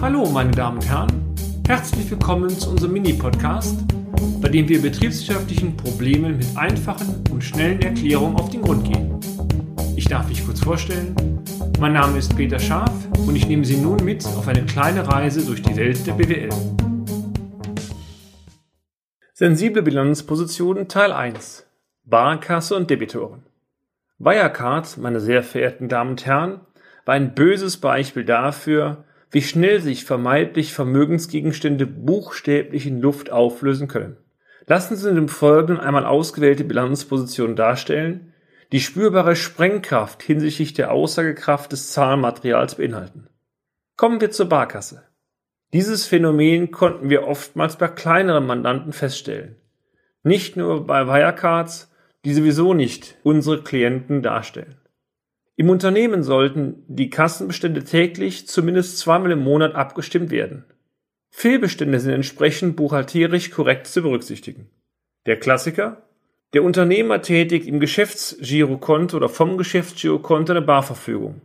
Hallo, meine Damen und Herren. Herzlich willkommen zu unserem Mini-Podcast, bei dem wir betriebswirtschaftlichen Problemen mit einfachen und schnellen Erklärungen auf den Grund gehen. Ich darf mich kurz vorstellen. Mein Name ist Peter Scharf und ich nehme Sie nun mit auf eine kleine Reise durch die Welt der BWL. Sensible Bilanzpositionen Teil 1 Barkasse und Debitoren Wirecard, meine sehr verehrten Damen und Herren, war ein böses Beispiel dafür, wie schnell sich vermeintlich Vermögensgegenstände buchstäblich in Luft auflösen können. Lassen Sie uns im Folgenden einmal ausgewählte Bilanzpositionen darstellen, die spürbare Sprengkraft hinsichtlich der Aussagekraft des Zahlenmaterials beinhalten. Kommen wir zur Barkasse. Dieses Phänomen konnten wir oftmals bei kleineren Mandanten feststellen. Nicht nur bei Wirecards, die sowieso nicht unsere Klienten darstellen. Im Unternehmen sollten die Kassenbestände täglich zumindest zweimal im Monat abgestimmt werden. Fehlbestände sind entsprechend buchhalterisch korrekt zu berücksichtigen. Der Klassiker? Der Unternehmer tätigt im Geschäftsgirokonto oder vom Geschäftsgirokonto eine Barverfügung.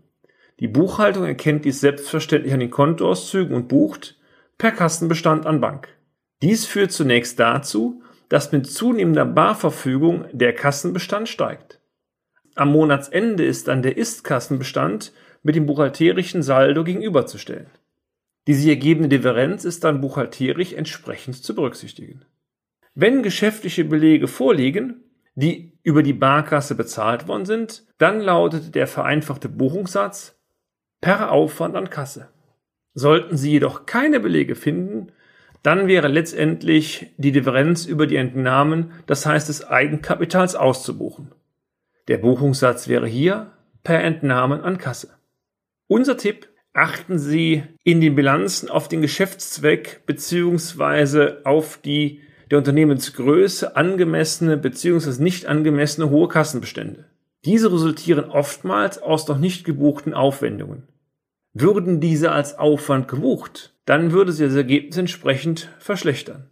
Die Buchhaltung erkennt dies selbstverständlich an den Kontoauszügen und bucht per Kassenbestand an Bank. Dies führt zunächst dazu, dass mit zunehmender Barverfügung der Kassenbestand steigt. Am Monatsende ist dann der Ist-Kassenbestand mit dem buchhalterischen Saldo gegenüberzustellen. Die sich ergebende Differenz ist dann buchhalterisch entsprechend zu berücksichtigen. Wenn geschäftliche Belege vorliegen, die über die Barkasse bezahlt worden sind, dann lautet der vereinfachte Buchungssatz per Aufwand an Kasse. Sollten Sie jedoch keine Belege finden, dann wäre letztendlich die Differenz über die Entnahmen, das heißt des Eigenkapitals, auszubuchen. Der Buchungssatz wäre hier per Entnahmen an Kasse. Unser Tipp, achten Sie in den Bilanzen auf den Geschäftszweck bzw. auf die der Unternehmensgröße angemessene bzw. nicht angemessene hohe Kassenbestände. Diese resultieren oftmals aus noch nicht gebuchten Aufwendungen. Würden diese als Aufwand gebucht, dann würde sich das Ergebnis entsprechend verschlechtern.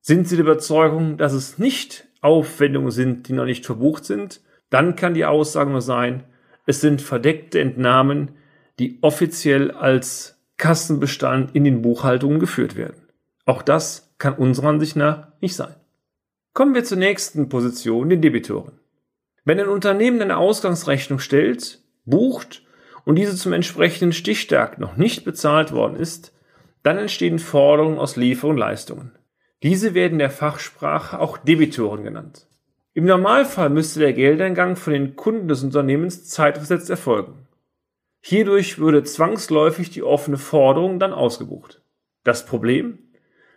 Sind Sie der Überzeugung, dass es nicht Aufwendungen sind, die noch nicht verbucht sind, dann kann die Aussage nur sein, es sind verdeckte Entnahmen, die offiziell als Kassenbestand in den Buchhaltungen geführt werden. Auch das kann unserer Ansicht nach nicht sein. Kommen wir zur nächsten Position, den Debitoren. Wenn ein Unternehmen eine Ausgangsrechnung stellt, bucht und diese zum entsprechenden Stichtag noch nicht bezahlt worden ist, dann entstehen Forderungen aus Liefer- und Leistungen. Diese werden der Fachsprache auch Debitoren genannt. Im Normalfall müsste der Geldeingang von den Kunden des Unternehmens zeitversetzt erfolgen. Hierdurch würde zwangsläufig die offene Forderung dann ausgebucht. Das Problem?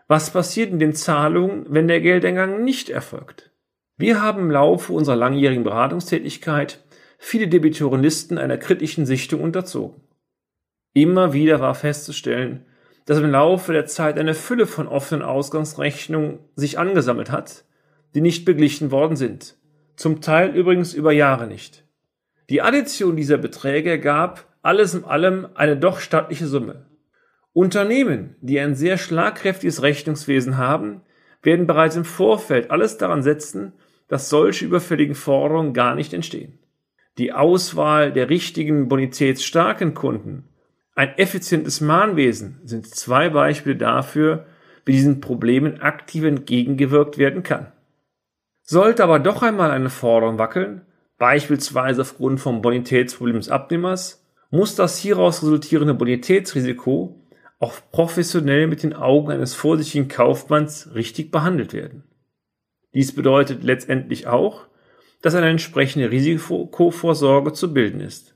Was passiert in den Zahlungen, wenn der Geldeingang nicht erfolgt? Wir haben im Laufe unserer langjährigen Beratungstätigkeit viele Debitorenlisten einer kritischen Sichtung unterzogen. Immer wieder war festzustellen, dass im Laufe der Zeit eine Fülle von offenen Ausgangsrechnungen sich angesammelt hat, die nicht beglichen worden sind. Zum Teil übrigens über Jahre nicht. Die Addition dieser Beträge ergab alles in allem eine doch stattliche Summe. Unternehmen, die ein sehr schlagkräftiges Rechnungswesen haben, werden bereits im Vorfeld alles daran setzen, dass solche überfälligen Forderungen gar nicht entstehen. Die Auswahl der richtigen bonitätsstarken Kunden, ein effizientes Mahnwesen sind zwei Beispiele dafür, wie diesen Problemen aktiv entgegengewirkt werden kann. Sollte aber doch einmal eine Forderung wackeln, beispielsweise aufgrund vom Bonitätsproblem des Abnehmers, muss das hieraus resultierende Bonitätsrisiko auch professionell mit den Augen eines vorsichtigen Kaufmanns richtig behandelt werden. Dies bedeutet letztendlich auch, dass eine entsprechende Risikovorsorge zu bilden ist.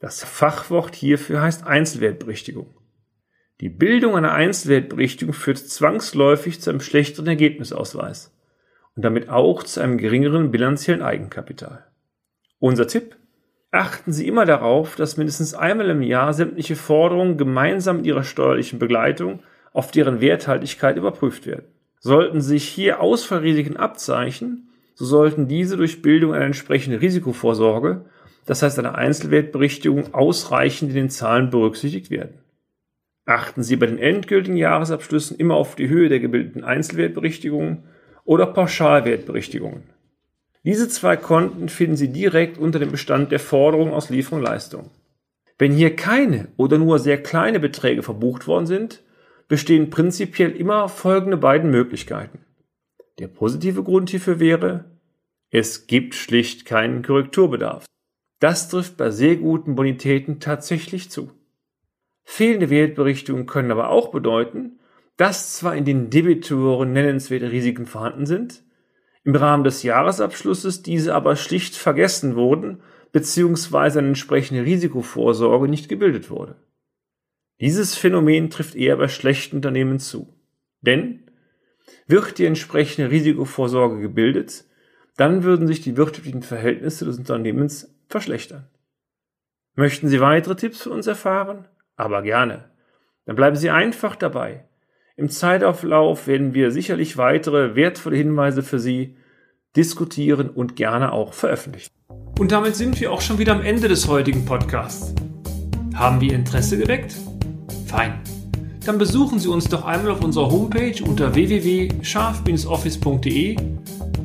Das Fachwort hierfür heißt Einzelwertberichtigung. Die Bildung einer Einzelwertberichtigung führt zwangsläufig zu einem schlechteren Ergebnisausweis und damit auch zu einem geringeren bilanziellen Eigenkapital. Unser Tipp? Achten Sie immer darauf, dass mindestens einmal im Jahr sämtliche Forderungen gemeinsam mit Ihrer steuerlichen Begleitung auf deren Werthaltigkeit überprüft werden. Sollten sich hier Ausfallrisiken abzeichnen, so sollten diese durch Bildung einer entsprechenden Risikovorsorge, das heißt einer Einzelwertberichtigung, ausreichend in den Zahlen berücksichtigt werden. Achten Sie bei den endgültigen Jahresabschlüssen immer auf die Höhe der gebildeten Einzelwertberichtigungen oder Pauschalwertberichtigungen. Diese zwei Konten finden Sie direkt unter dem Bestand der Forderung aus Lieferung Leistung. Wenn hier keine oder nur sehr kleine Beträge verbucht worden sind, bestehen prinzipiell immer folgende beiden Möglichkeiten. Der positive Grund hierfür wäre, es gibt schlicht keinen Korrekturbedarf. Das trifft bei sehr guten Bonitäten tatsächlich zu. Fehlende Wertberichtungen können aber auch bedeuten, dass zwar in den Debitoren nennenswerte Risiken vorhanden sind, im Rahmen des Jahresabschlusses diese aber schlicht vergessen wurden bzw. eine entsprechende Risikovorsorge nicht gebildet wurde. Dieses Phänomen trifft eher bei schlechten Unternehmen zu. Denn wird die entsprechende Risikovorsorge gebildet, dann würden sich die wirtschaftlichen Verhältnisse des Unternehmens verschlechtern. Möchten Sie weitere Tipps von uns erfahren? Aber gerne. Dann bleiben Sie einfach dabei. Im Zeitauflauf werden wir sicherlich weitere wertvolle Hinweise für Sie diskutieren und gerne auch veröffentlichen. Und damit sind wir auch schon wieder am Ende des heutigen Podcasts. Haben wir Interesse geweckt? Fein. Dann besuchen Sie uns doch einmal auf unserer Homepage unter www.scharf-office.de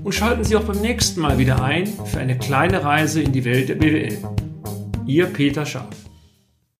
und schalten Sie auch beim nächsten Mal wieder ein für eine kleine Reise in die Welt der BWL. Ihr Peter Scharf.